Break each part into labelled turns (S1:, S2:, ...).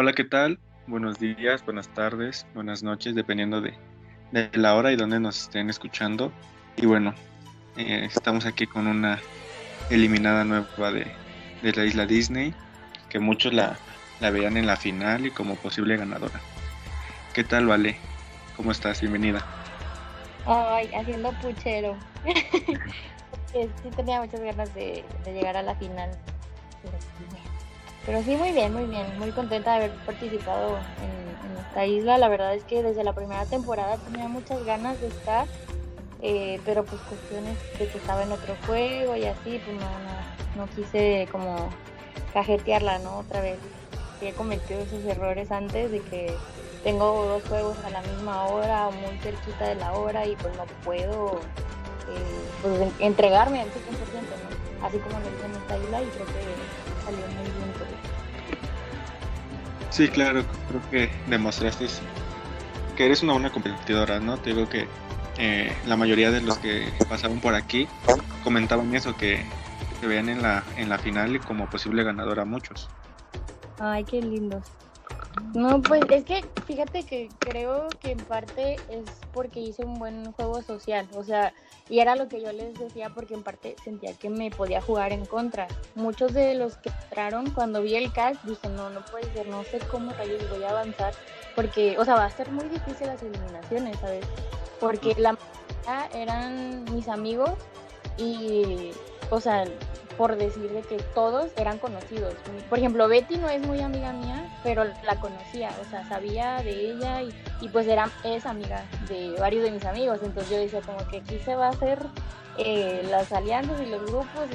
S1: Hola, ¿qué tal? Buenos días, buenas tardes, buenas noches, dependiendo de, la hora y donde nos estén escuchando. Y bueno, eh, estamos aquí con una eliminada nueva de, la isla Disney, que muchos la, la veían en la final y como posible ganadora. ¿Qué tal, Vale? ¿Cómo estás? Bienvenida.
S2: Ay, haciendo puchero. sí tenía muchas ganas de, llegar a la final. Pero sí, muy bien, muy bien. Muy contenta de haber participado en, esta isla. La verdad es que desde la primera temporada tenía muchas ganas de estar. Eh, pero pues cuestiones de que estaba en otro juego y así, pues no, no, quise como cajetearla, ¿no? Otra vez. he cometido esos errores antes de que tengo dos juegos a la misma hora, muy cerquita de la hora y pues no puedo eh, pues, entregarme al 100%, ¿no? Así como lo hice en esta isla y creo que salió muy bien.
S1: Sí, claro, creo que demostraste que eres una buena competidora, ¿no? Te digo que eh, la mayoría de los que pasaron por aquí comentaban eso, que se veían en la, en la final como posible ganadora muchos.
S2: Ay, qué lindo. No, pues es que fíjate que creo que en parte es porque hice un buen juego social, o sea, y era lo que yo les decía porque en parte sentía que me podía jugar en contra. Muchos de los que entraron cuando vi el cast dije, no, no puede ser, no sé cómo rayos voy a avanzar, porque, o sea, va a ser muy difícil las eliminaciones, ¿sabes? Porque la mayoría eran mis amigos y, o sea, por decir de que todos eran conocidos. Por ejemplo, Betty no es muy amiga mía, pero la conocía, o sea, sabía de ella y, pues era, es amiga de varios de mis amigos. Entonces yo decía como que aquí se va a hacer eh, las alianzas y los grupos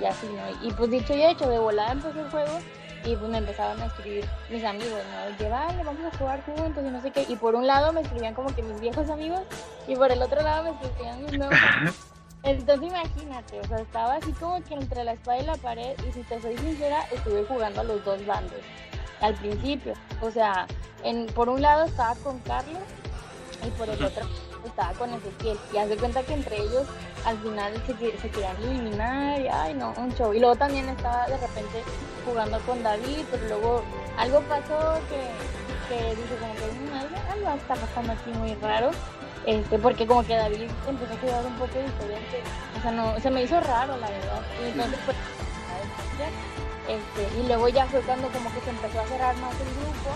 S2: y, así, ¿no? Y pues dicho y hecho, de volada empezó el juego y pues me empezaban a escribir mis amigos, ¿no? Que vale, vamos a jugar juntos y no sé qué. Y por un lado me escribían como que mis viejos amigos y por el otro lado me escribían mis nuevos amigos. Entonces imagínate, o sea, estaba así como que entre la espada y la pared y si te soy sincera, estuve jugando a los dos bandos al principio. O sea, en, por un lado estaba con Carlos y por el otro estaba con Ezequiel. Y haz de cuenta que entre ellos al final se, se querían eliminar y ay no, un show. Y luego también estaba de repente jugando con David, pero luego algo pasó que, que dije como que mm, algo está pasando aquí muy raro. Este, porque como que David empezó a jugar un poco diferente, o sea, no, se me hizo raro la verdad, y pues, este, y luego ya fue cuando como que se empezó a cerrar más el grupo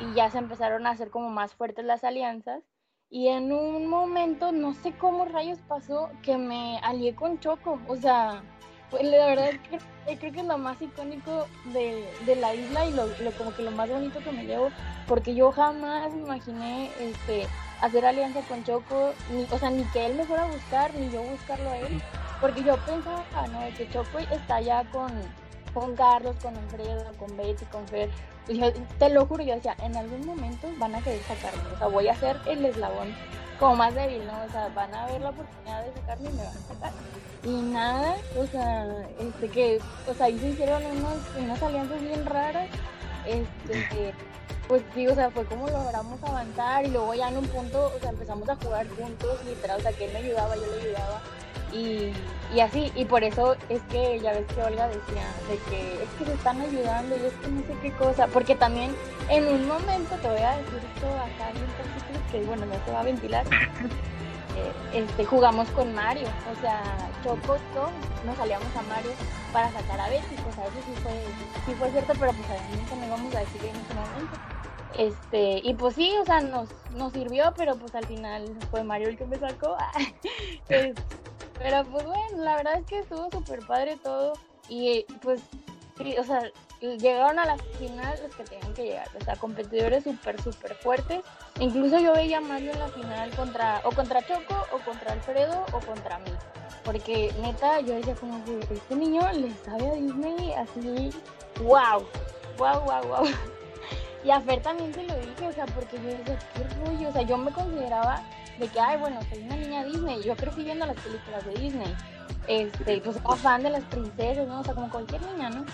S2: y ya se empezaron a hacer como más fuertes las alianzas. Y en un momento, no sé cómo rayos pasó, que me alié con Choco, o sea, pues la verdad creo, creo que es lo más icónico de, de la isla y lo, lo, como que lo más bonito que me llevo, porque yo jamás me imaginé este hacer alianza con Choco, ni, o sea, ni que él me fuera a buscar, ni yo buscarlo a él, porque yo pensaba, ¿no? Que Choco está ya con, con Carlos, con Alfredo, con Betty, con Fer. te lo juro, yo decía, en algún momento van a querer sacarme, o sea, voy a ser el eslabón como más débil, ¿no? O sea, van a ver la oportunidad de sacarme y me van a sacar. Y nada, o sea, este que, o sea, ahí se hicieron unas alianzas bien raras, este, pues sí, o sea, fue como logramos avanzar y luego ya en un punto, o sea, empezamos a jugar juntos, literal, o sea, que él me ayudaba, yo le ayudaba y, y así, y por eso es que ya ves que Olga decía de que es que se están ayudando y es que no sé qué cosa, porque también en un momento, te voy a decir esto acá bien poquito, que bueno, no se va a ventilar, eh, este, jugamos con Mario, o sea, Choco y nos salíamos a Mario para sacar a Betty, pues a eso sí fue, sí fue cierto, pero pues a mí no íbamos a decir en ese momento. Este, y pues sí, o sea, nos, nos sirvió, pero pues al final fue Mario el que me sacó. pero pues bueno, la verdad es que estuvo súper padre todo. Y pues, o sea, llegaron a la final los que tenían que llegar. O sea, competidores súper, súper fuertes. Incluso yo veía a Mario en la final contra, o contra Choco, o contra Alfredo, o contra mí. Porque neta, yo decía como que este niño le sabe a Disney así, wow, wow, wow, wow. Y a Fer también se lo dije, o sea, porque yo decía, qué rollo, o sea, yo me consideraba de que, ay, bueno, soy una niña Disney, yo crecí viendo las películas de Disney, este, pues era fan de las princesas, ¿no? O sea, como cualquier niña, ¿no?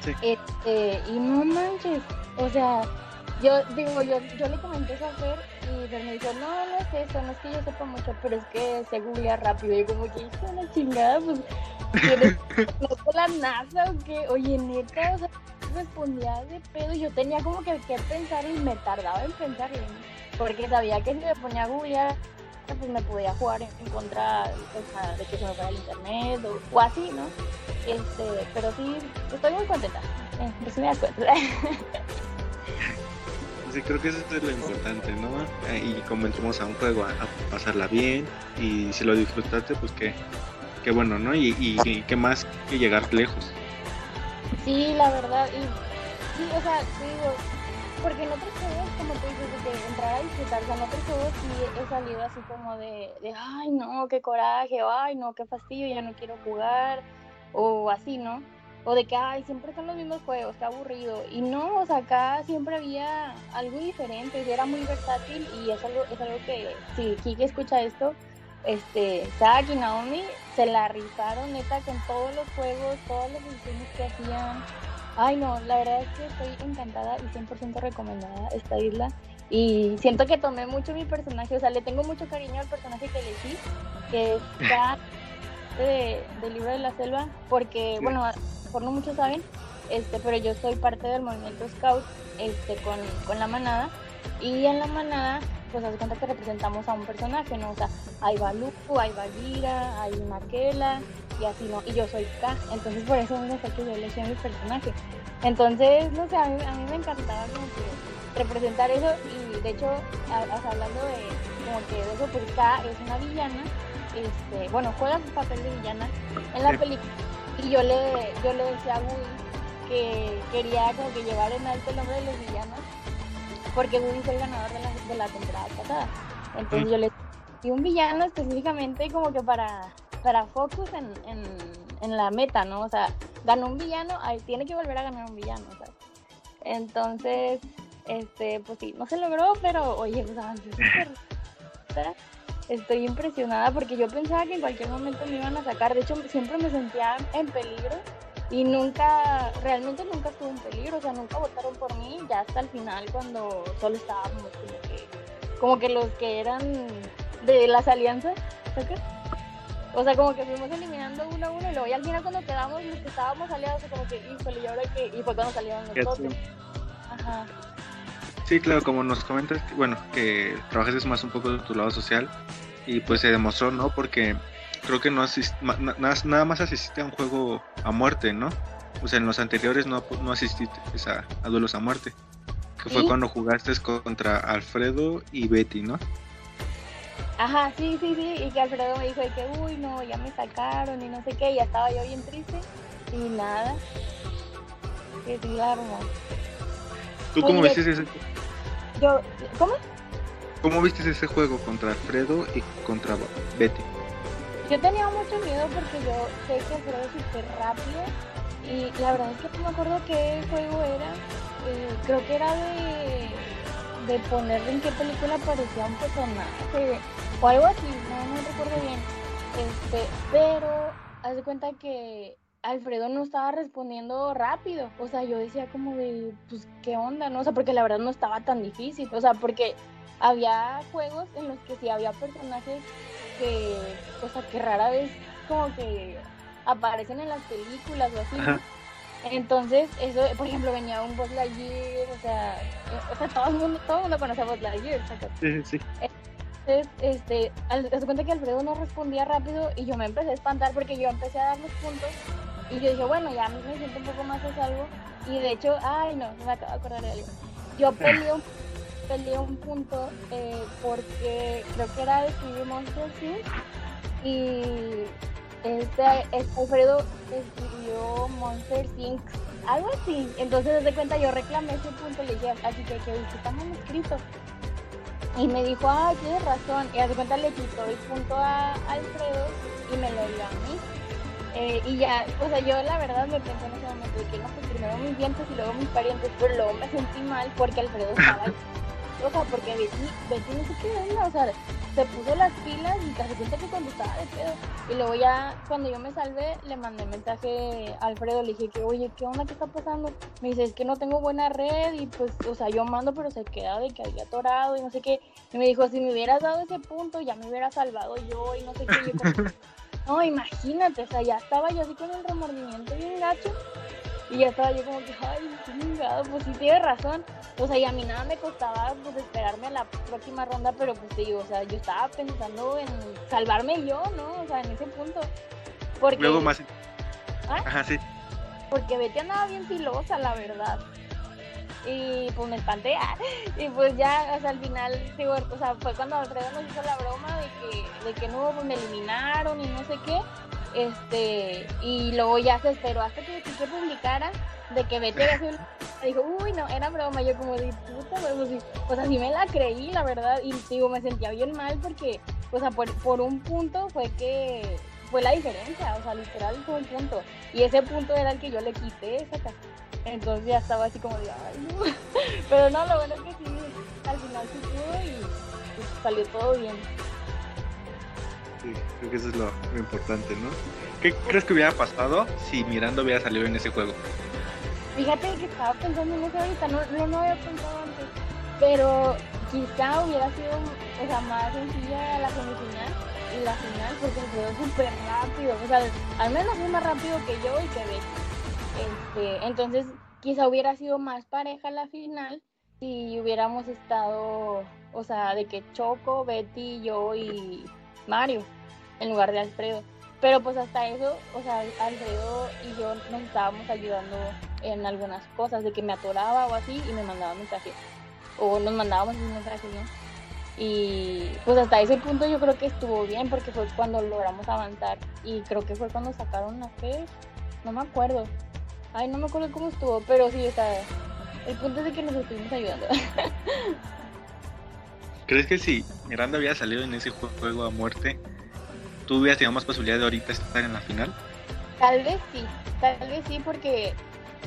S2: Sí. Este, y no manches, o sea, yo digo, yo, yo le comenté eso a Fer y Fer me dijo, no, no es eso, no es que yo sepa mucho, pero es que se googlea rápido. Y como que hizo una chingada, pues, ¿tienes no la NASA o qué? Oye, neta, o sea, respondía de pedo yo tenía como que, que pensar y me tardaba en pensar, porque sabía que si me ponía a pues me podía jugar en contra de que se me fuera el internet o, así, ¿no? Este, pero sí, estoy muy contenta, eh, pues me.
S1: Sí, creo que eso es lo importante, ¿no? Eh, y como entramos a un juego a, pasarla bien y si lo disfrutaste, pues qué, qué bueno, ¿no? Y, y, qué más que llegar lejos.
S2: Sí, la verdad, y sí, o sea, digo, porque en otros juegos, como tú dices, de entrar a disfrutar, en otros juegos sí he salido así como de, de, ay, no, qué coraje, o ay, no, qué fastidio, ya no quiero jugar, o así, ¿no? O de que, ay, siempre son los mismos juegos, qué aburrido. Y no, o sea, acá siempre había algo diferente, y era muy versátil, y es algo, es algo que, si Kiki escucha esto, este, Zack y Naomi se la rifaron neta con todos los juegos, todos los diseños que hacían. Ay, no, la verdad es que estoy encantada y 100% recomendada esta isla. Y siento que tomé mucho mi personaje, o sea, le tengo mucho cariño al personaje que elegí, que está de, del libro de la selva, porque, bueno, por no muchos saben, este, pero yo soy parte del movimiento Scout este, con, con la manada, y en la manada pues hace cuenta que representamos a un personaje, ¿no? O sea, hay Balú, hay Bagira, hay Marquela y así, ¿no? Y yo soy K, entonces por eso me fue que yo elegí a mi personaje. Entonces, no sé, a mí, a mí me encantaba como que representar eso y de hecho, hablando de como que de eso, pues K es una villana, este, bueno, juega su papel de villana en la película y yo le, yo le decía a Woody que quería como que llevar en alto el nombre de los villanos porque Woody fue el ganador de la, de la temporada pasada. Entonces yo le di un villano específicamente como que para, para focus en, en, en, la meta, ¿no? O sea, ganó un villano, ahí tiene que volver a ganar un villano, ¿sabes? Entonces, este, pues sí, no se logró, pero oye, pues avancé súper. Estoy impresionada porque yo pensaba que en cualquier momento me iban a sacar. De hecho, siempre me sentía en peligro y nunca, realmente nunca estuve en peligro, o sea, nunca votaron por mí, ya hasta el final cuando solo estábamos como que, como que los que eran de las alianzas, ¿sabes? O sea, como que fuimos eliminando uno a uno y luego ya al final cuando quedamos los que estábamos aliados, como que, híjole, y ahora que, y fue cuando salieron nosotros. Ajá.
S1: Sí, claro, como nos comentas, bueno, que trabajas más un poco de tu lado social y pues se demostró, ¿no? Porque creo que no asist, nada, más asististe a un juego a muerte, ¿no? O sea, en los anteriores no, no asististe a, a duelos a muerte. Que fue cuando jugaste contra Alfredo y Betty, ¿no?
S2: Ajá, sí, sí, sí. Y que Alfredo me dijo de que, uy, no, ya me sacaron y no sé qué. Y ya estaba yo bien triste. Y nada. Que sí,
S1: ¿Tú cómo viste ese
S2: Yo, ¿cómo?
S1: ¿Cómo viste ese juego contra Alfredo y contra Betty?
S2: Yo tenía mucho miedo porque yo sé que Alfredo es súper rápido y la verdad es que no me acuerdo qué juego era. Eh, creo que era de, de poner en qué película aparecía un personaje o algo así, no, no recuerdo bien. Este, pero haz de cuenta que Alfredo no estaba respondiendo rápido. O sea, yo decía como de, pues, ¿qué onda? ¿No? O sea, porque la verdad no estaba tan difícil. O sea, porque había juegos en los que sí había personajes que, o sea, que rara vez como que aparecen en las películas o así. Entonces, eso, por ejemplo, venía un Buzz Lightyear, o sea, eh, o sea, todo el mundo, todo el mundo conoce a Buzz Lightyear,
S1: Sí, sí.
S2: Entonces, este, se cuenta que Alfredo no respondía rápido y yo me empecé a espantar porque yo empecé a dar los puntos y yo dije, bueno, ya me siento un poco más a salvo y de hecho, ay no, me acabo de acordar de algo. Yo peleé un peleé un punto eh, porque creo que era de escribir Monster Inc. y este, este, Alfredo escribió Monster Inc. algo así. Entonces, desde cuenta, yo reclamé ese punto y le dije, así que, que está mal escrito. Y me dijo, ah, tienes razón. Y hace cuenta le quitó el punto a Alfredo y me lo dio a mí. Eh, y ya, o sea, yo la verdad me pensé en ese momento de que no, pues primero mis dientes y luego mis parientes, pero luego me sentí mal porque Alfredo estaba o sea, porque Betty, Betty no sé qué onda, o sea, se puso las pilas y te cuenta que cuando estaba de pedo. Y luego ya, cuando yo me salvé, le mandé mensaje a Alfredo, le dije que, oye, ¿qué onda? ¿Qué está pasando? Me dice, es que no tengo buena red y pues, o sea, yo mando, pero se queda de que había atorado y no sé qué. Y me dijo, si me hubieras dado ese punto, ya me hubiera salvado yo y no sé qué. no, imagínate, o sea, ya estaba yo así con el remordimiento bien gacho. Y ya estaba yo como que, ay, chingado, pues sí tiene razón. O sea, y a mí nada me costaba pues esperarme a la próxima ronda, pero pues te digo, o sea, yo estaba pensando en salvarme yo, ¿no? O sea, en ese punto. Porque...
S1: Luego más...
S2: ¿Ah?
S1: Ajá, sí.
S2: Porque Betty andaba bien filosa, la verdad. Y pues me espanté. Y pues ya, o sea, al final, digo, o sea, fue cuando Alfredo nos hizo la broma de que, de que no, pues me eliminaron y no sé qué. Este, y luego ya se esperó hasta que se publicara de que Betty había sido dijo, uy, no, era broma. Yo como de puta, pues, sí. o sea, sí me la creí, la verdad. Y digo, me sentía bien mal porque, o sea, por, por un punto fue que fue la diferencia, o sea, literal fue un punto. Y ese punto era el que yo le quité esa. Entonces ya estaba así como de, ay, no. Pero no, lo bueno es que sí, al final sí pudo y pues, salió todo bien.
S1: Sí, creo que eso es lo, importante, ¿no? ¿Qué crees que hubiera pasado si Miranda hubiera salido en ese juego?
S2: Fíjate que estaba pensando en eso ahorita, no, no, había pensado antes, pero quizá hubiera sido o sea, más sencilla la semifinal y la final porque quedó súper rápido, o sea, al menos es más rápido que yo y que Betty. Este, entonces, quizá hubiera sido más pareja la final si hubiéramos estado, o sea, de que Choco, Betty, yo y Mario, en lugar de Alfredo. Pero pues hasta eso, o sea, Alfredo y yo nos estábamos ayudando en algunas cosas, de que me atoraba o así y me mandaba mensajes. O nos mandábamos mensajes, ¿no? Y pues hasta ese punto yo creo que estuvo bien porque fue cuando logramos avanzar y creo que fue cuando sacaron a Fer, no me acuerdo. Ay, no me acuerdo cómo estuvo, pero sí, está. El punto es de que nos estuvimos ayudando.
S1: ¿Crees que si Miranda hubiera salido en ese juego a muerte, tú hubieras tenido más posibilidad de ahorita estar en la final?
S2: Tal vez sí, tal vez sí, porque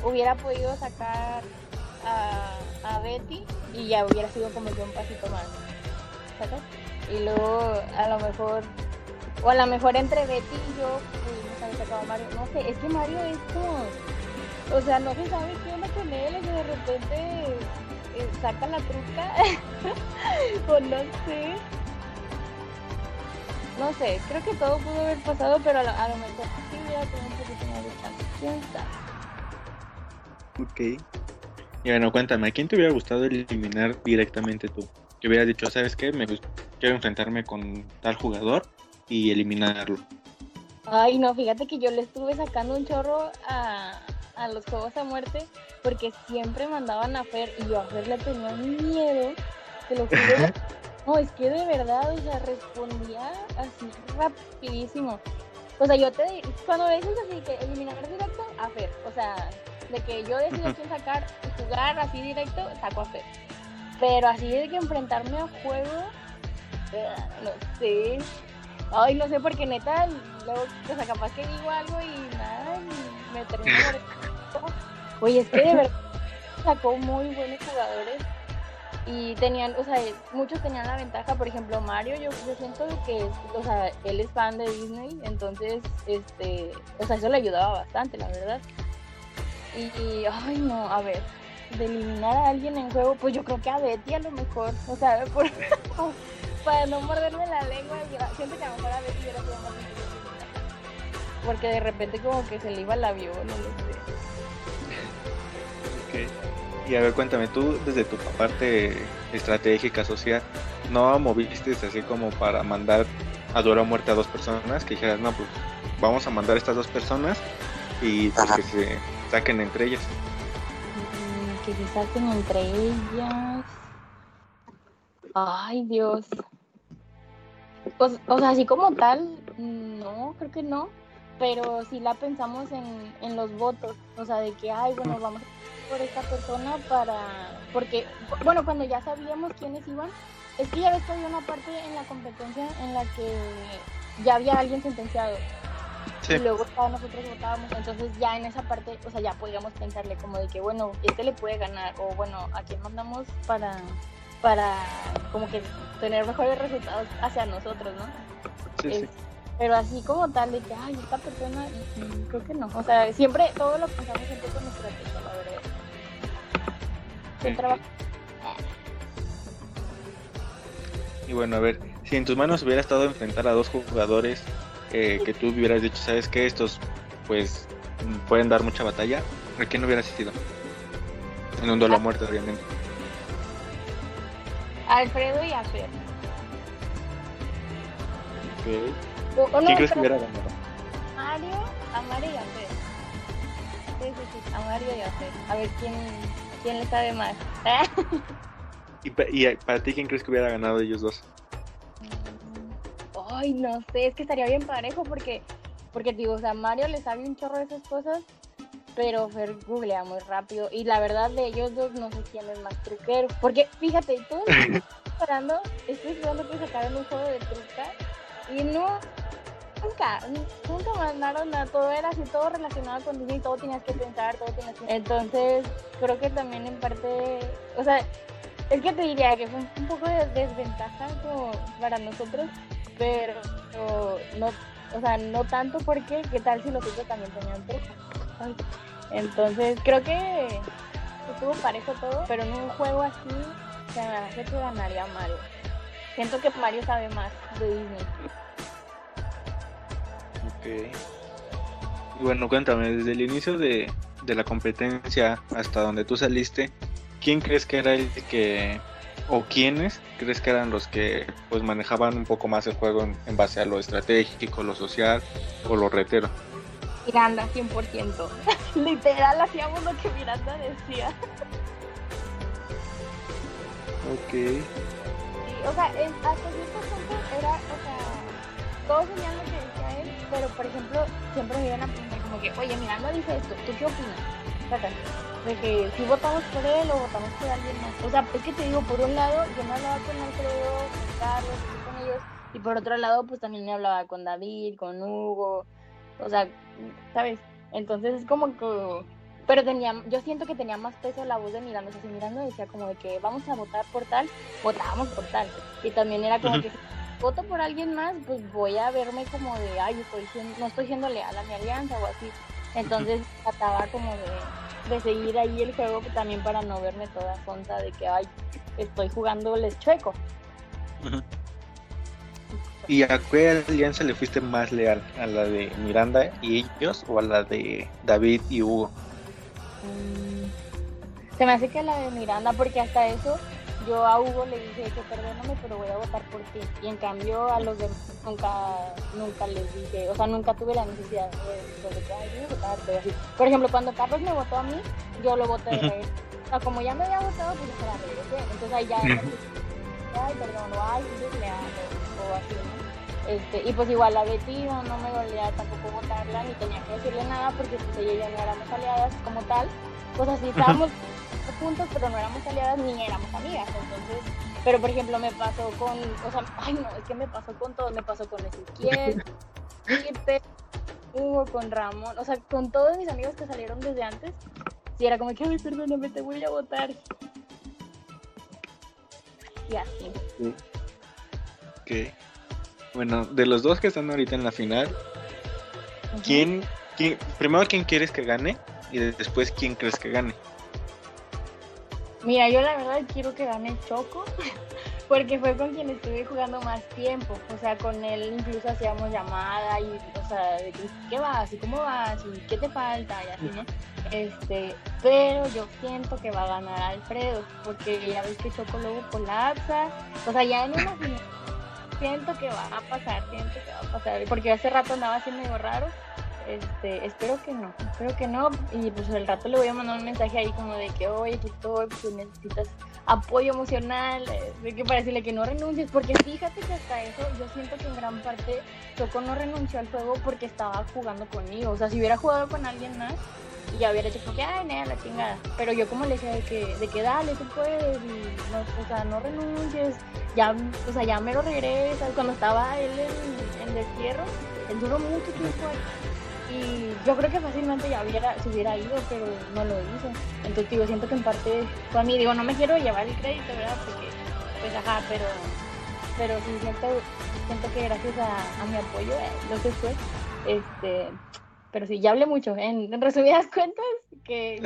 S2: hubiera podido sacar a, Betty y ya hubiera sido como que un pasito más. Y luego a lo mejor, o a lo mejor entre Betty y yo pudimos haber sacado Mario. No sé, es que Mario es como, o sea, no se sabe qué onda con él, sea, de repente eh, saca la truca, o no sé. No sé, creo que todo pudo haber pasado, pero a lo, a lo mejor sí hubiera tenido un poquito más de chance. ¿Quién sabe?
S1: Ok. Y bueno, cuéntame, ¿a quién te hubiera gustado eliminar directamente tú? Que hubieras dicho, ¿sabes qué? Me quiero enfrentarme con tal jugador y eliminarlo.
S2: Ay, no, fíjate que yo le estuve sacando un chorro a, a los juegos a muerte porque siempre mandaban a Fer y yo a Fer le tenía miedo. Te lo juro. No, es que de verdad, o sea, respondía así rapidísimo. O sea, yo te cuando me dices así que eliminar directo, a Fer. O sea, de que yo decido quién sacar y jugar así directo, saco a Fer. Pero así de que enfrentarme a juego, eh, no sé. Ay, no sé, porque neta, luego, o sea, capaz que digo algo y nada, y me termino. Oye, es que de verdad sacó muy buenos jugadores y tenían, o sea, muchos tenían la ventaja, por ejemplo, Mario, yo, yo siento que, o sea, él es fan de Disney, entonces, este, o sea, eso le ayudaba bastante, la verdad. Y, ay, no, a ver, de eliminar a alguien en juego, pues yo creo que a Betty a lo mejor, o sea, por, para no morderme la lengua, siento que a lo mejor a Betty hubiera sido más. Porque de repente como que se le iba el avión, no lo sé.
S1: Ok. Y a ver, cuéntame, tú desde tu parte estratégica, social, ¿no moviste así como para mandar a duelo a muerte a dos personas? Que dijeras, no, pues vamos a mandar a estas dos personas y pues que se saquen entre ellas.
S2: Mm, Que se saquen entre ellas. Ay, Dios. Pues, o sea, así como tal, no, creo que no. Pero sí la pensamos en, en los votos. O sea, de que, ay, bueno, vamos a por esta persona para. Porque, bueno, cuando ya sabíamos quiénes iban, es que ya ves que había una parte en la competencia en la que ya había alguien sentenciado.
S1: Sí.
S2: Y luego nosotros votábamos, entonces ya en esa parte, o sea, ya podíamos pensarle como de que, bueno, este le puede ganar, o bueno, ¿a quién mandamos para, para como que tener mejores resultados hacia nosotros, ¿no?
S1: Sí, sí.
S2: Es- pero así como tal de que, ay, esta persona, creo que no. O sea, siempre, todo lo pensamos siempre con estrategia, la
S1: Y bueno, a ver, si en tus manos hubiera estado enfrentar a dos jugadores eh, que tú hubieras dicho, ¿sabes qué? Estos pues pueden dar mucha batalla, ¿A quién hubiera asistido? En un duelo a muerte, obviamente.
S2: Alfredo y a Fer.
S1: Ok. ¿Quién crees que hubiera ganado?
S2: Mario, a Mario y a Fer. Sí, sí, sí, a Mario y a Fer. A ver quién, quién le sabe más.
S1: ¿Y, ¿Y para ti quién crees que hubiera ganado ellos dos?
S2: Ay, no sé, es que estaría bien parejo porque, porque digo, o sea, Mario le sabe un chorro de esas cosas, pero Fer googlea muy rápido. Y la verdad de ellos dos no sé quién es más truquero. Porque fíjate, todos estoy esperando, estoy esperando que sacaran un juego de truca y no, nunca, nunca mandaron nada, todo era así, todo relacionado con Disney, todo tenías que pensar, todo tenías que... Entonces, creo que también en parte, o sea, es que te diría que fue un poco de desventaja como para nosotros, pero no, o sea, no tanto porque, ¿qué tal si los otros también tenían truco? Entonces, creo que estuvo parejo todo, pero en un juego así, se me hace que ganaría Mario. Siento que Mario sabe más de Disney.
S1: Ok. Y bueno, cuéntame, desde el inicio de, de la competencia hasta donde tú saliste, ¿quién crees que era el que o quiénes crees que eran los que pues manejaban un poco más el juego en, base a lo estratégico, lo social o lo retero?
S2: Miranda, 100%. Literal, hacíamos lo que Miranda decía.
S1: ok.
S2: Sí, o sea, hasta cierto punto era, o sea, todos sabían lo que decía él, pero por ejemplo, siempre me iban a preguntar como que, oye, Miranda dice esto, ¿tú qué opinas? de que si votamos por él o votamos por alguien más. O sea, es que te digo, por un lado, yo me hablaba con Alfredo, con Carlos, con ellos, y por otro lado, pues también me hablaba con David, con Hugo, o sea, ¿sabes? Entonces es como que, pero tenía, yo siento que tenía más peso la voz de Miranda, o sea, si Miranda decía como de que vamos a votar por tal, votábamos por tal, y también era como que voto por alguien más, pues voy a verme como de, ay, estoy no estoy siendo leal a mi alianza o así, entonces trataba como de de seguir ahí el juego también para no verme toda tonta de que ay estoy jugando les chueco.
S1: ¿Y a qué alianza le fuiste más leal? ¿A la de Miranda y ellos o a la de David y Hugo?
S2: Mm, se me hace que la de Miranda, porque hasta eso yo a Hugo le dije que perdóname, pero voy a votar por ti. Y en cambio a los demás nunca, nunca les dije, o sea, nunca tuve la necesidad de, de, que, ay, voy a votar, pero así. Por ejemplo, cuando Carlos me votó a mí, yo lo voté de regreso. O sea, como ya me había votado, pues se la regresé. Entonces ahí ya, ay, perdón, o ay, le hago, o así, ¿no? Este, y pues igual a Betty no, no me dolía tampoco votarla, ni tenía que decirle nada, porque pues ella y yo no éramos aliadas como tal. Pues así estábamos juntos, pero no éramos aliadas ni éramos amigas. Entonces, pero por ejemplo, me pasó con, o sea, ay no, es que me pasó con todo, me pasó con Ezequiel, Hugo, con Ramón, o sea, con todos mis amigos que salieron desde antes. Si era como que, ay, perdóname, te voy a votar. Y así.
S1: Ok. Bueno, de los dos que están ahorita en la final, ¿quién, quién, primero quién quieres que gane y después quién crees que gane?
S2: Mira, yo la verdad quiero que gane Choco, porque fue con quien estuve jugando más tiempo. O sea, con él incluso hacíamos llamada y, o sea, de qué vas y cómo vas y qué te falta y así, ¿no? Este, pero yo siento que va a ganar Alfredo, porque ya ves que Choco luego colapsa. O sea, ya en una siento que va a pasar, siento que va a pasar, porque hace rato andaba así medio raro este, espero que no, espero que no. Y pues al rato le voy a mandar un mensaje ahí como de que, oye, tú pues, necesitas apoyo emocional, eh, de que para decirle que no renuncies, porque fíjate que hasta eso yo siento que en gran parte Choco no renunció al juego porque estaba jugando conmigo. O sea, si hubiera jugado con alguien más, ya hubiera dicho que, ay, nada, la chingada. Pero yo como le decía de que, de que dale, tú puedes, y no, o sea, no renuncies, ya, o sea, ya me lo regresas. Cuando estaba él en, en destierro, él duró mucho tiempo ahí y yo creo que fácilmente ya hubiera, se hubiera ido, pero no lo hizo. Entonces, digo, siento que en parte fue a mí. Digo, no me quiero llevar el crédito, ¿verdad? Porque, pues, ajá, pero, pero sí siento, siento que gracias a, mi apoyo, eh, lo fue, este, pero sí, ya hablé mucho. En, resumidas cuentas, que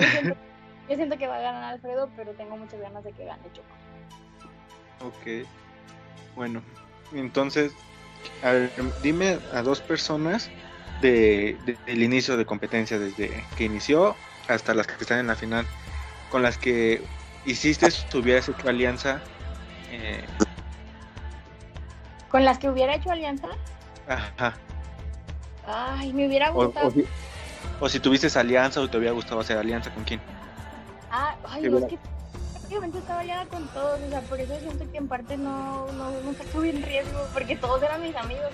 S2: yo siento, que va a ganar Alfredo, pero tengo muchas ganas de que gane Choco.
S1: Ok. Bueno, entonces, a dime a dos personas de, del inicio de competencia, desde que inició hasta las que están en la final, con las que hiciste, hubieras hecho alianza. Eh...
S2: ¿Con las que hubiera hecho alianza?
S1: Ajá.
S2: Ay, me hubiera gustado.
S1: O, si, tuviste alianza o te hubiera gustado hacer alianza, ¿con quién?
S2: Ah, ay, no, es que prácticamente estaba aliada con todos, o sea, por eso siento que en parte no, no, nunca estuve en riesgo, porque todos eran mis amigos.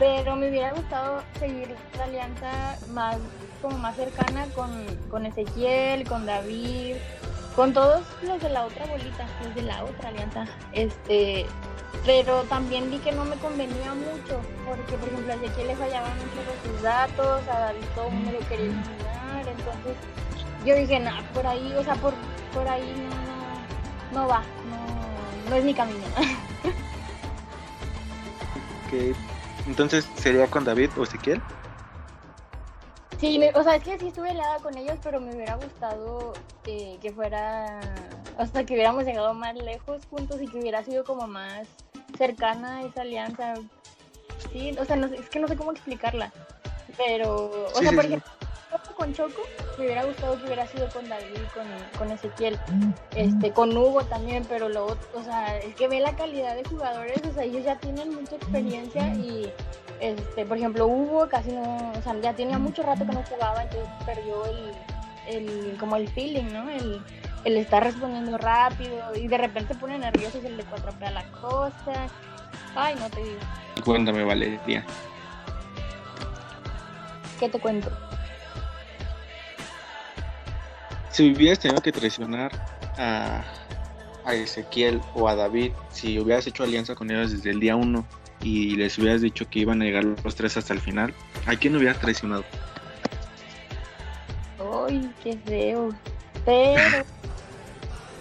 S2: Pero me hubiera gustado seguir la alianza más, como más cercana con, con Ezequiel, con David, con todos los de la otra bolita, los de la otra alianza. Este, pero también vi que no me convenía mucho, porque por ejemplo a Ezequiel le fallaban mucho sus datos, a David todo el mundo lo quería eliminar, entonces yo dije, no, por ahí, o sea, por, por ahí no, no, va, no, no es mi camino.
S1: ok, entonces sería con David o Ezequiel.
S2: Sí, o sea, es que sí estuve helada con ellos, pero me hubiera gustado que fuera, o sea, que hubiéramos llegado más lejos juntos y que hubiera sido como más cercana esa alianza. Sí, o sea, no, es que no sé cómo explicarla, pero, o sea, por ejemplo, con Choco, me hubiera gustado que hubiera sido con David, con, con Ezequiel, este, con Hugo también, pero lo, o sea, es que ve la calidad de jugadores, o sea, ellos ya tienen mucha experiencia y este, por ejemplo, Hugo casi no, o sea, ya tenía mucho rato que no jugaba, entonces perdió el, el como el feeling, ¿no? El, el estar respondiendo rápido y de repente pone nervioso y se le cuatropea la cosa. Ay, no te digo.
S1: Cuéntame, Valeria.
S2: ¿Qué te cuento?
S1: Si hubieras tenido que traicionar a, a Ezequiel o a David, si hubieras hecho alianza con ellos desde el día uno, y les hubieras dicho que iban a llegar los tres hasta el final, ¿a quién hubieras traicionado?
S2: Ay, qué feo. Pero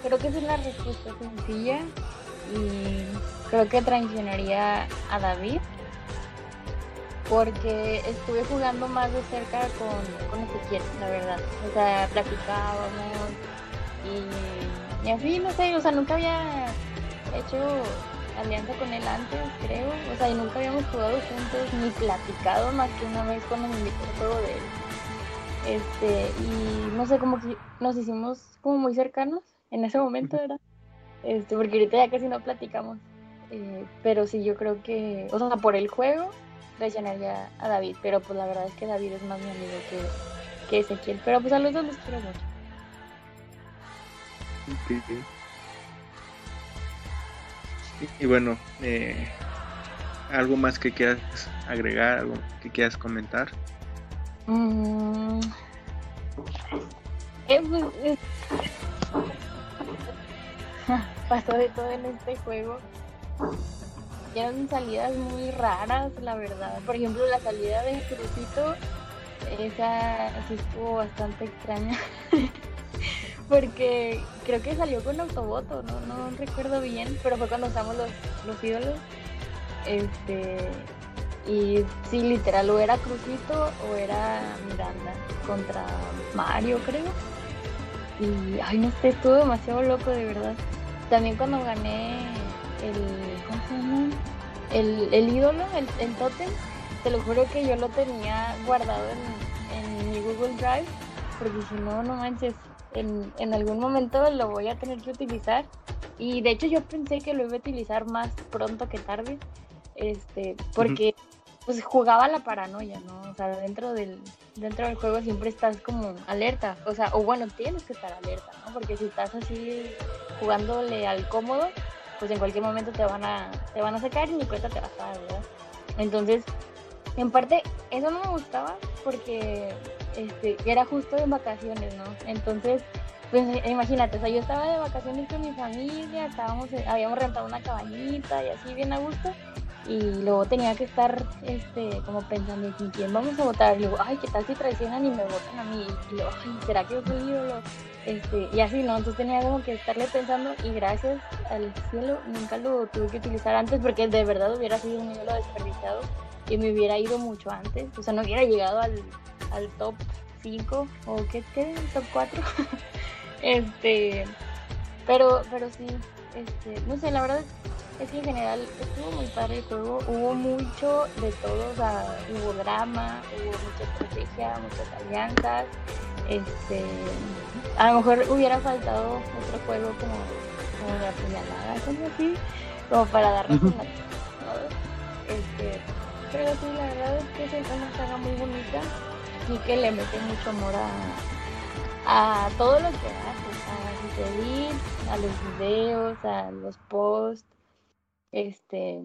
S2: creo que es una respuesta sencilla y creo que traicionaría a David porque estuve jugando más de cerca con, con Ezequiel, la verdad. O sea, platicábamos y, y así, no sé, o sea, nunca había hecho alianza con él antes, creo. O sea, y nunca habíamos jugado juntos ni platicado más que una vez cuando me invitó al juego de él. Este, y no sé, como que nos hicimos como muy cercanos en ese momento, ¿verdad? Este, porque ahorita ya casi no platicamos. Eh, pero sí, yo creo que, o sea, por el juego, traicionaría a David. Pero pues la verdad es que David es más mi amigo que, que Ezequiel. Pero pues a los dos los quiero mucho.
S1: Y, bueno, eh, ¿algo más que quieras agregar, algo que quieras comentar?
S2: Mm. Eh, pues, pasó de todo en este juego. Eran salidas muy raras, la verdad. Por ejemplo, la salida de Crucito, esa sí estuvo bastante extraña. Porque creo que salió con autoboto, ¿no? No recuerdo bien, pero fue cuando usamos los, los ídolos. Este. Y sí, literal, o era Crucito o era Miranda contra Mario, creo. Y, ay, no sé, estuvo demasiado loco, de verdad. También cuando gané el. El, el ídolo, el, el totem, te lo juro que yo lo tenía guardado en, en mi Google Drive, porque si no, no manches, en, en, algún momento lo voy a tener que utilizar. Y de hecho yo pensé que lo iba a utilizar más pronto que tarde, este, porque pues jugaba la paranoia, ¿no? O sea, dentro del, dentro del juego siempre estás como alerta, o sea, o bueno, tienes que estar alerta, ¿no? Porque si estás así jugándole al cómodo, pues en cualquier momento te van a, te van a sacar y ni cuenta te vas a ¿verdad? Entonces, en parte, eso no me gustaba porque este, era justo en vacaciones, ¿no? Entonces, pues imagínate, o sea, yo estaba de vacaciones con mi familia, estábamos, habíamos rentado una cabañita y así bien a gusto y luego tenía que estar este como pensando en quién vamos a votar. Y luego ay qué tal si traicionan y me votan a mí y luego ay será que yo soy ídolo este y así no entonces tenía como que estarle pensando y gracias al cielo nunca lo tuve que utilizar antes porque de verdad hubiera sido un ídolo desperdiciado y me hubiera ido mucho antes. O sea no hubiera llegado al, al top 5 o qué qué top 4 este pero pero sí este no sé la verdad es que en general estuvo muy padre el juego, hubo mucho de todo, o sea, hubo drama, hubo mucha estrategia, muchas alianzas, Este, a lo mejor hubiera faltado otro juego como, como la puñalada, como así, como para darnos una este, pero sí, la verdad es que es una saga muy bonita y que le mete mucho amor a, a todo lo que hace, a edit, a los videos, a los posts, este,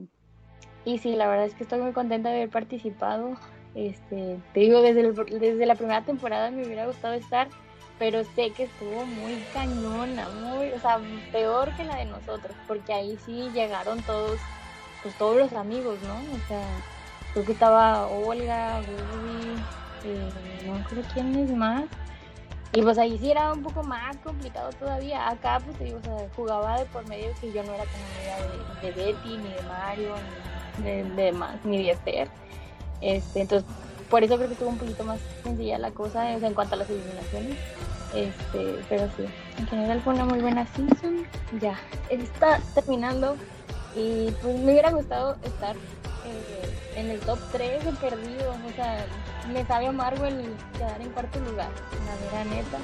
S2: y sí, la verdad es que estoy muy contenta de haber participado. Este, te digo, desde, desde la primera temporada me hubiera gustado estar, pero sé que estuvo muy cañona, muy, o sea, peor que la de nosotros, porque ahí sí llegaron todos, pues todos los amigos, ¿no? O sea, creo que estaba Olga, Woody, eh, no creo quién es más. Y pues ahí sí era un poco más complicado todavía. Acá, pues te digo, o sea, jugaba de por medio que yo no era como de, de Betty, ni de Mario, ni de, de más, ni de Esther. Este, entonces, por eso creo que estuvo un poquito más sencilla la cosa en cuanto a las eliminaciones. Este, pero sí, en general fue una muy buena season. Ya, está terminando y pues me hubiera gustado estar eh, en el top 3 de perdido. O sea, me sabe amargo el quedar en cuarto lugar, la vera neta.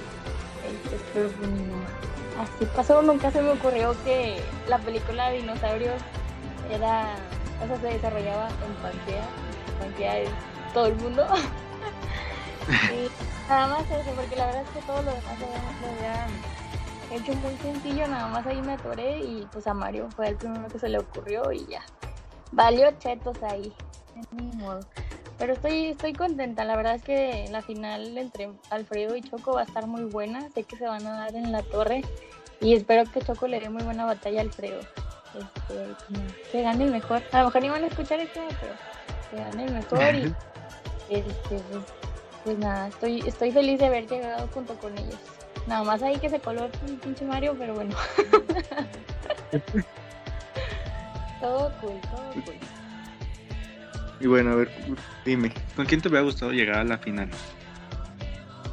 S2: Este, pero pues, así pasó, nunca se me ocurrió que la película de dinosaurios era, o sea, se desarrollaba en Pangea. Pangea es todo el mundo. y nada más eso, porque la verdad es que todo lo demás lo había hecho muy sencillo, nada más ahí me atoré y pues a Mario fue el primero que se le ocurrió y ya. Valió chetos ahí, ni modo. Pero estoy, estoy contenta, la verdad es que la final entre Alfredo y Choco va a estar muy buena, sé que se van a dar en la torre y espero que Choco le dé muy buena batalla a Alfredo. Este, que gane el mejor, a lo mejor ni van a escuchar esto, pero que gane el mejor y este, pues, pues, nada, estoy, estoy feliz de haber llegado junto con ellos. Nada más ahí que se coló el pinche Mario, pero bueno. todo cool, todo cool.
S1: Y bueno, a ver, dime, ¿con quién te hubiera gustado llegar a la final?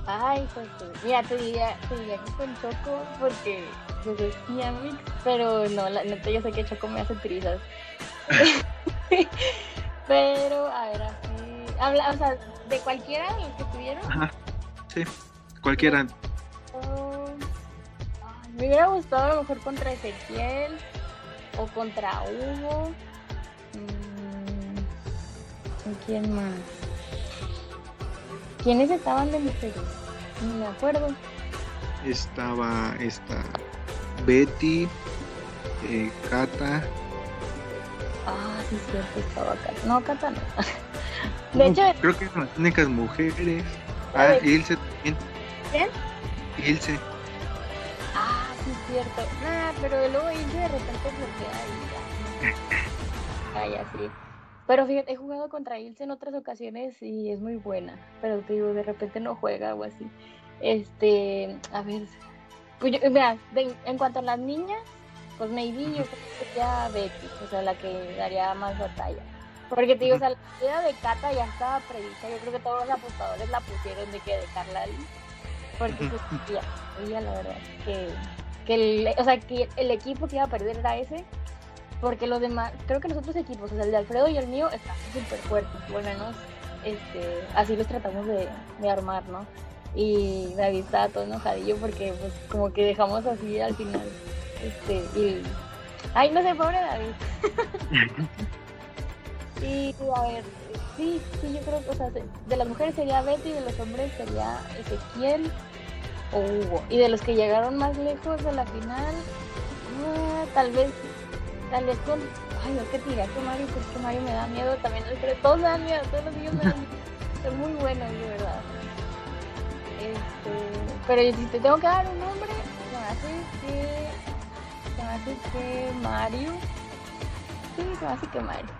S2: Ay, pues mira, te diría, te diría que con Choco, porque pues es mix, pero no, la neta yo sé que Choco me hace trizas. pero, a ver, así, habla, o sea, de cualquiera de los que estuvieron.
S1: Ajá, sí, cualquiera.
S2: Oh, ay, me hubiera gustado a lo mejor contra Ezequiel o contra Hugo. ¿Quién más? ¿Quiénes estaban de? No me acuerdo.
S1: Estaba esta Betty, eh, Cata.
S2: Ah, sí, cierto, estaba Cata. No, Cata no. De hecho,
S1: creo que son las únicas mujeres. Ah, Ilse también.
S2: ¿Quién?
S1: Ilse.
S2: Cierto. Ah, pero luego Ilse de repente bloquea y. Ay, así. Pero fíjate, he jugado contra Ilse en otras ocasiones y es muy buena. Pero te digo, de repente no juega o así. Este, a ver. Pues yo, mira, en cuanto a las niñas, pues maybe yo creo que sería Betty, o sea, la que daría más batalla. Porque te digo, o sea, la idea de Kata ya estaba prevista. Yo creo que todos los apostadores la pusieron de que dejarla ahí. Porque pues, ella la verdad que, que el, o sea, que el equipo que iba a perder era ese porque los demás, creo que los otros equipos, o sea, el de Alfredo y el mío, están súper fuertes, por lo menos este, así los tratamos de, armar, ¿no? Y David estaba todo enojadillo porque pues como que dejamos así al final, este, y... Ay, no sé, pobre David. y a ver, sí, sí, yo creo que, o sea, de las mujeres sería Betty y de los hombres sería Ezequiel o Hugo. Y de los que llegaron más lejos de la final, ah, tal vez Tal vez con. Ay, no, que tira que Mario, pues que Mario me da miedo también. Pero todos me dan miedo, todos los niños me dan miedo. Son muy buenos, de verdad. Este, pero si te tengo que dar un nombre, se me hace que. Se me hace que Mario. Sí, se me hace que Mario.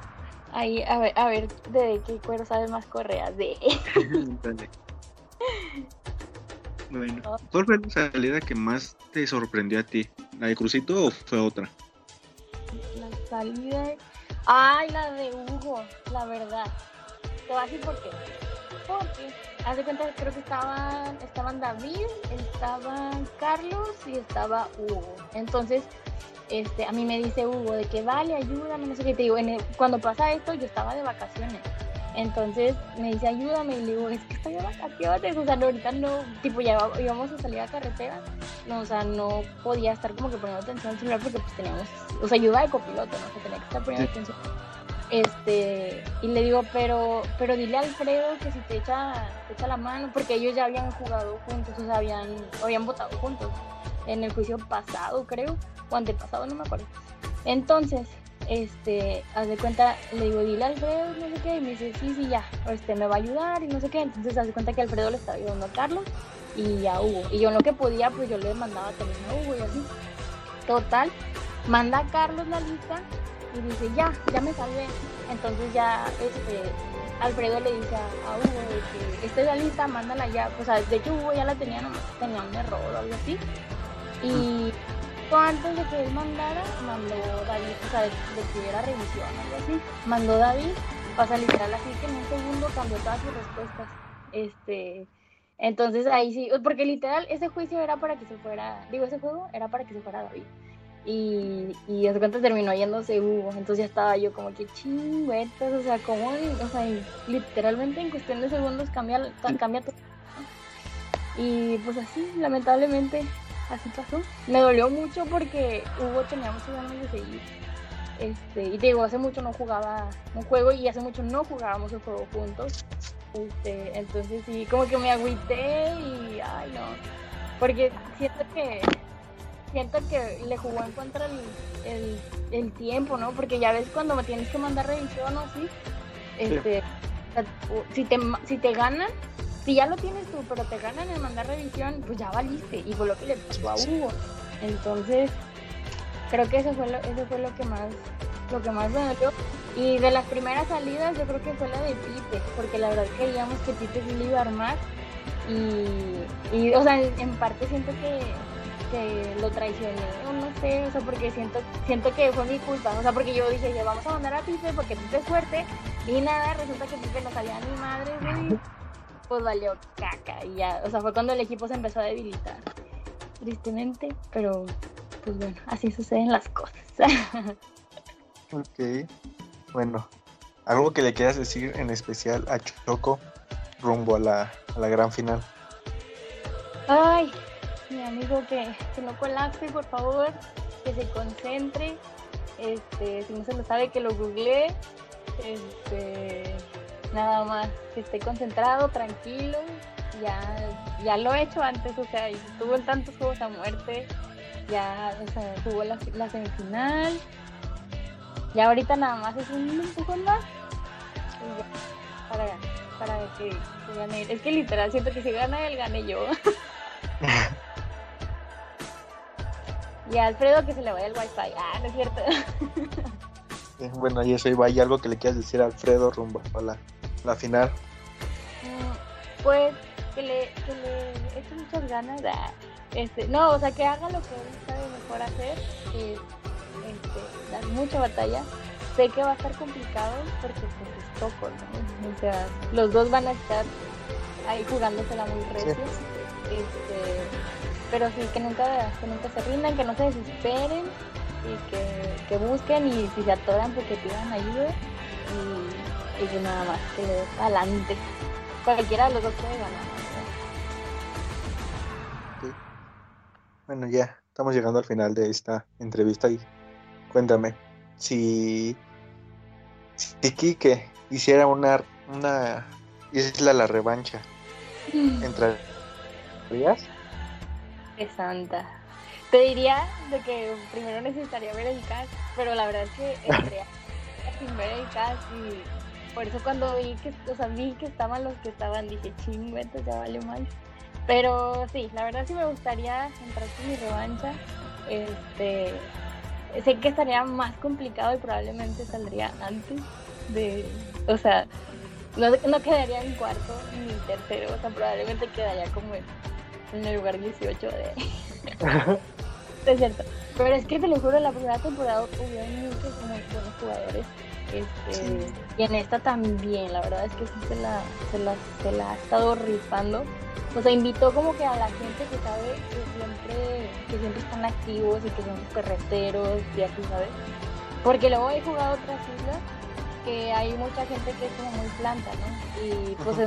S2: Ahí, a ver, a ver, de qué cuero sabes más correas. De.
S1: bueno, ¿cuál fue la salida que más te sorprendió a ti? ¿La de Crucito o fue otra?
S2: La salida. Ay, la de Hugo, la verdad. Te voy a decir por qué. Porque, haz de cuenta, creo que estaban, estaban David, estaban Carlos y estaba Hugo. Entonces, este, a mí me dice Hugo de que vale, ayúdame, no sé qué te digo. cuando pasa esto, yo estaba de vacaciones. Entonces me dice, ayúdame. Y le digo, es que estoy de vacaciones. O sea, no, ahorita no, tipo, ya íbamos a salir a carretera. No, o sea, no podía estar como que poniendo atención al celular porque pues teníamos, o sea, ayuda de copiloto, ¿no? O tenía que estar poniendo atención. Este, y le digo, pero, pero dile a Alfredo que si te echa, te echa la mano, porque ellos ya habían jugado juntos, o sea, habían, habían votado juntos en el juicio pasado, creo, o antepasado, no me acuerdo. Entonces, este, haz de cuenta, le digo, dile a Alfredo, no sé qué, y me dice, sí, sí, ya, este, me va a ayudar y no sé qué. Entonces, haz de cuenta que Alfredo le estaba ayudando a Carlos y a Hugo. Y yo lo que podía, pues yo le mandaba también a Hugo y así. Total, manda a Carlos la lista y dice, ya, ya me salvé. Entonces ya, este, Alfredo le dice a, Hugo que esta es la lista, mándala ya. O sea, de hecho Hugo ya la tenía, nomás tenía un error o algo así. Y antes de que él mandara, mandó David, o sea, de, que era revisión o algo así, mandó David, pasa literal así que en un segundo cambió todas sus respuestas. Este, entonces ahí sí, porque literal ese juicio era para que se fuera, digo, ese juego era para que se fuera David. Y, y de cuenta terminó yéndose Hugo, entonces ya estaba yo como que chingüetas, o sea, como, o sea, literalmente en cuestión de segundos cambia, cambia todo. Y pues así, lamentablemente, así pasó. Me dolió mucho porque Hugo tenía muchas ganas de seguir. Este, y te digo, hace mucho no jugaba un juego y hace mucho no jugábamos el juego juntos. Este, entonces sí, como que me agüité y ay no. Porque siento que siento que le jugó en contra el, el, tiempo, ¿no? Porque ya ves cuando me tienes que mandar revisión o así, este, si te si te ganan, si ya lo tienes tú, pero te ganan en mandar revisión, pues ya valiste. Y fue lo que le pasó a Hugo. Entonces, creo que eso fue lo, eso fue lo que más, lo que más me dolió. Y de las primeras salidas, yo creo que fue la de Pipe, porque la verdad creíamos que Pipe sí lo iba a armar. Y, y o sea, en, parte siento que, que lo traicioné, o no sé, o sea, porque siento, siento que fue mi culpa, o sea, porque yo dije, ya vamos a mandar a Pipe porque Pipe es fuerte, y nada, resulta que Pipe no salía ni madre, güey pues valió caca y ya, o sea, fue cuando el equipo se empezó a debilitar, tristemente, pero pues bueno, así suceden las cosas.
S1: ok, bueno, algo que le quieras decir en especial a Choco rumbo a la, a la gran final.
S2: Ay, mi amigo que, que no colapse, por favor, que se concentre, este, si no se lo sabe, que lo googlee, este nada más que esté concentrado, tranquilo, ya, ya lo he hecho antes, o sea, estuvo en tantos juegos a muerte, ya o sea, jugó la, semifinal, ya ahorita nada más es un empujón más para, para que, gane Es que literal siento que si gana él, gane yo. y a Alfredo que se le vaya el wifi, ah, no es cierto.
S1: bueno, y eso iba, ¿hay algo que le quieras decir a Alfredo rumbo a la la final?
S2: Mm, pues que le, que le eche muchas ganas. Ah, este, no, o sea, que haga lo que él sabe mejor hacer, que este, dar mucha batalla. Sé que va a estar complicado porque pues, es poco, ¿no? O sea, los dos van a estar ahí jugándosela muy recio. Este, pero sí, que nunca, que nunca se rindan, que no se desesperen y que, que busquen y si se atoran, porque pidan ayuda. Y y nada más que adelante. Cualquiera de los dos puede ganar.
S1: Bueno, ya estamos llegando al final de esta entrevista y cuéntame, si, si Kike hiciera una, una isla la revancha, mm. ¿entrarías?
S2: Qué santa. Te diría de que primero necesitaría ver el cast, pero la verdad es que entraría sin ver el cast y por eso cuando vi que, o sea, vi que estaban los que estaban, dije, chingo, ya vale mal. Pero sí, la verdad sí me gustaría entrar con mi revancha. Este, sé que estaría más complicado y probablemente saldría antes de, o sea, no, no quedaría en cuarto ni tercero, o sea, probablemente quedaría como en, el lugar 18 de... es cierto. Pero es que te lo juro, la primera temporada hubo muchos buenos jugadores este, Y en esta también, la verdad es que sí se la, se la, se la ha estado rifando. O sea, invitó como que a la gente que sabe que siempre, que siempre están activos y que son perreteros y así, ¿sabes? Porque luego he jugado otras islas porque hay mucha gente que es como muy planta, ¿no? Y pues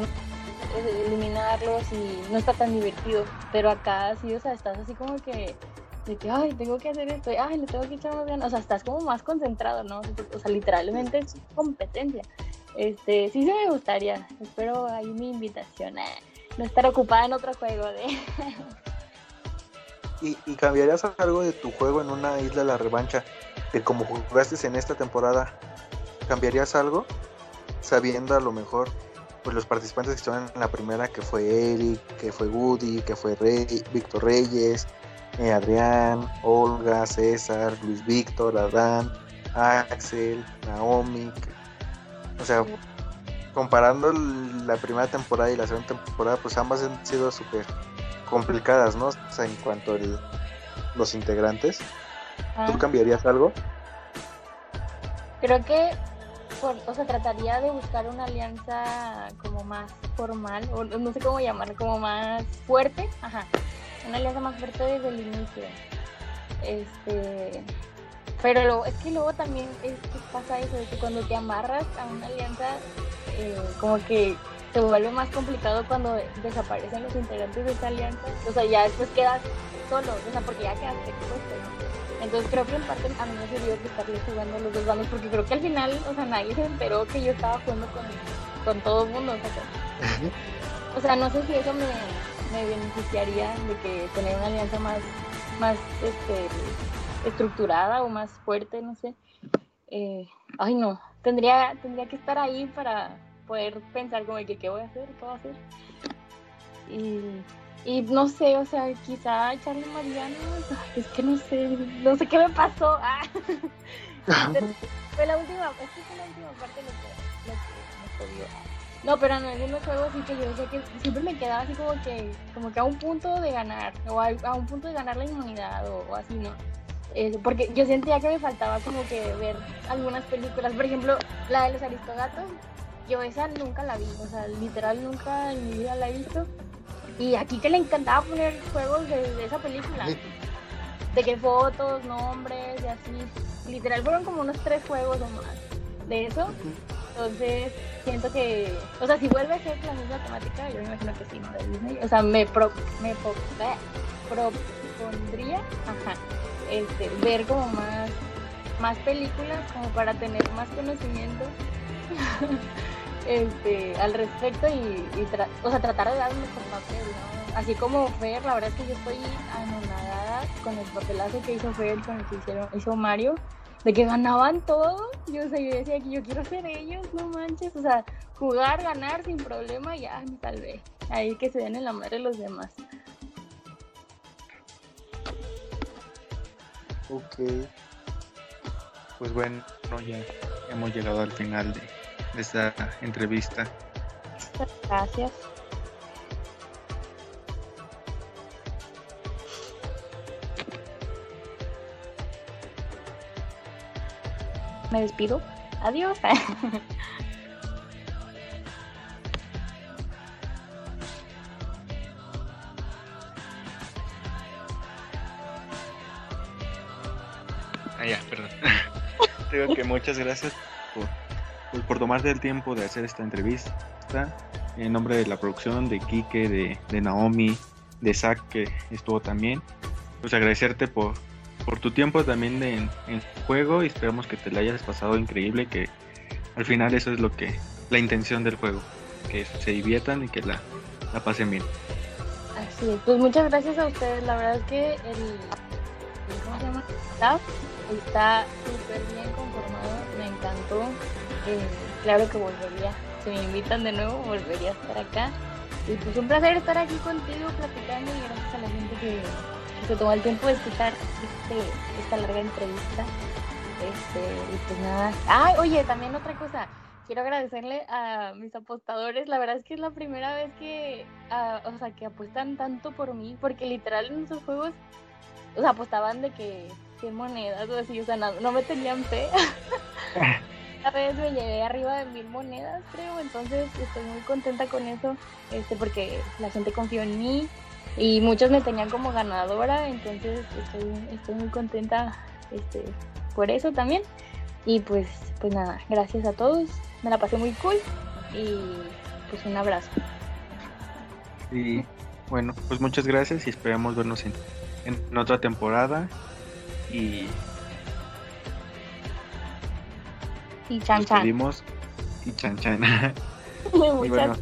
S2: eliminarlos y no está tan divertido. Pero acá sí, o sea, estás así como que de que, ay, tengo que hacer esto, ay, le tengo que echar más ganas. O sea, estás como más concentrado, ¿no? O sea, literalmente es competencia. Este, sí se me gustaría. Espero ahí mi invitación. a no estar ocupada en otro juego de.
S3: ¿Y, ¿Y, cambiarías algo de tu juego en una isla de la revancha? Que como jugaste en esta temporada, ¿cambiarías algo? Sabiendo a lo mejor pues los participantes que estuvieron en la primera, que fue Eric, que fue Woody, que fue Rey, Víctor Reyes, eh, Adrián, Olga, César, Luis Víctor, Adán, Axel, Naomi. o sea, comparando la primera temporada y la segunda temporada, pues ambas han sido súper complicadas, ¿no? O sea, en cuanto a los integrantes. ¿Tú ah. cambiarías algo?
S2: Creo que, o sea, trataría de buscar una alianza como más formal, o no sé cómo llamarla, como más fuerte, ajá, una alianza más fuerte desde el inicio. Este, pero es que luego también es que pasa eso, de que cuando te amarras a una alianza, eh, como que se vuelve más complicado cuando desaparecen los integrantes de esa alianza. O sea, ya después quedas solo, o sea, porque ya quedaste expuesto. Entonces creo que en parte a mí me sirvió que estarle jugando los dos bandos, porque creo que al final, o sea, nadie se enteró que yo estaba jugando con, con todo el mundo. O sea, o sea, no sé si eso me, me beneficiaría de que tener una alianza más, más este, estructurada o más fuerte, no sé. Eh, ay, no, tendría, tendría que estar ahí para poder pensar como que qué voy a hacer, qué voy a hacer. Y, y no sé, o sea, quizá echarle Mariano, es que no sé, no sé qué me pasó. Ah. fue la última, es que fue la última parte lo que, lo que me jodió. No, pero en algunos juegos sí que yo decía que siempre me quedaba así como que, como que a un punto de ganar, o a, un punto de ganar la inmunidad, o, así, ¿no? Eh, porque yo sentía que me faltaba como que ver algunas películas, por ejemplo, la de los aristogatos, yo esa nunca la vi, o sea, literal nunca en mi vida la he visto. Y aquí que le encantaba poner juegos de, esa película. De que fotos, nombres y así. Literal fueron como unos tres juegos o más de eso. Entonces, siento que, o sea, si vuelve a ser la misma temática, yo me imagino que sí, ¿no? De Disney. O sea, me, pro, me propondría, este, ver como más, más películas, como para tener más conocimiento este, al respecto y, o sea, tratar de dar un mejor papel, ¿no? Así como Fer, la verdad es que yo estoy anonadada con el papelazo que hizo Fer, con el que hicieron, hizo Mario de que ganaban todo. Yo, o sea, yo decía que yo quiero ser ellos, no manches. O sea, jugar, ganar sin problema, ya me salvé. Ahí que se den en la madre los demás.
S1: Ok. Pues bueno, ya hemos llegado al final de, de esta entrevista.
S2: Gracias. Me despido. Adiós.
S1: Ah, ya, perdón. Digo que muchas gracias por, pues, por tomarte el tiempo de hacer esta entrevista. En nombre de la producción, de Kike, de, de Naomi, de Zach, que estuvo también. Pues agradecerte por, por tu tiempo también en, juego y esperamos que te la hayas pasado increíble, que al final eso es lo que, la intención del juego, que se diviertan y que la, la pasen bien.
S2: Así es, pues muchas gracias a ustedes, la verdad es que el, ¿cómo se llama? Staff está súper bien conformado, me encantó, eh, claro que volvería, si me invitan de nuevo volvería a estar acá. Y pues un placer estar aquí contigo platicando y gracias a la gente que se tomó el tiempo de escuchar este, esta larga entrevista. Este, y pues nada. Ay, oye, también otra cosa. Quiero agradecerle a mis apostadores. La verdad es que es la primera vez que, ah, o sea, que apuestan tanto por mí, porque literal en esos juegos, o sea, apostaban de que 100 monedas o así, o sea, no, no me tenían fe. Esta vez me llevé arriba de mil monedas, creo, entonces estoy muy contenta con eso, este, porque la gente confió en mí y muchos me tenían como ganadora, entonces estoy, estoy muy contenta este, por eso también. Y pues, pues nada, gracias a todos. Me la pasé muy cool y pues un abrazo.
S1: Y bueno, pues muchas gracias y esperamos vernos en, en otra temporada. Y
S2: Y chan chan.
S1: Y chan chan. y
S2: Muchas-
S1: bueno,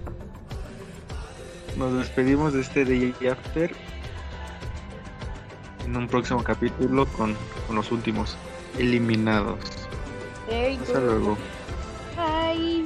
S1: nos despedimos de este Day After en un próximo capítulo con, con los últimos eliminados. Hasta luego.
S2: Bye.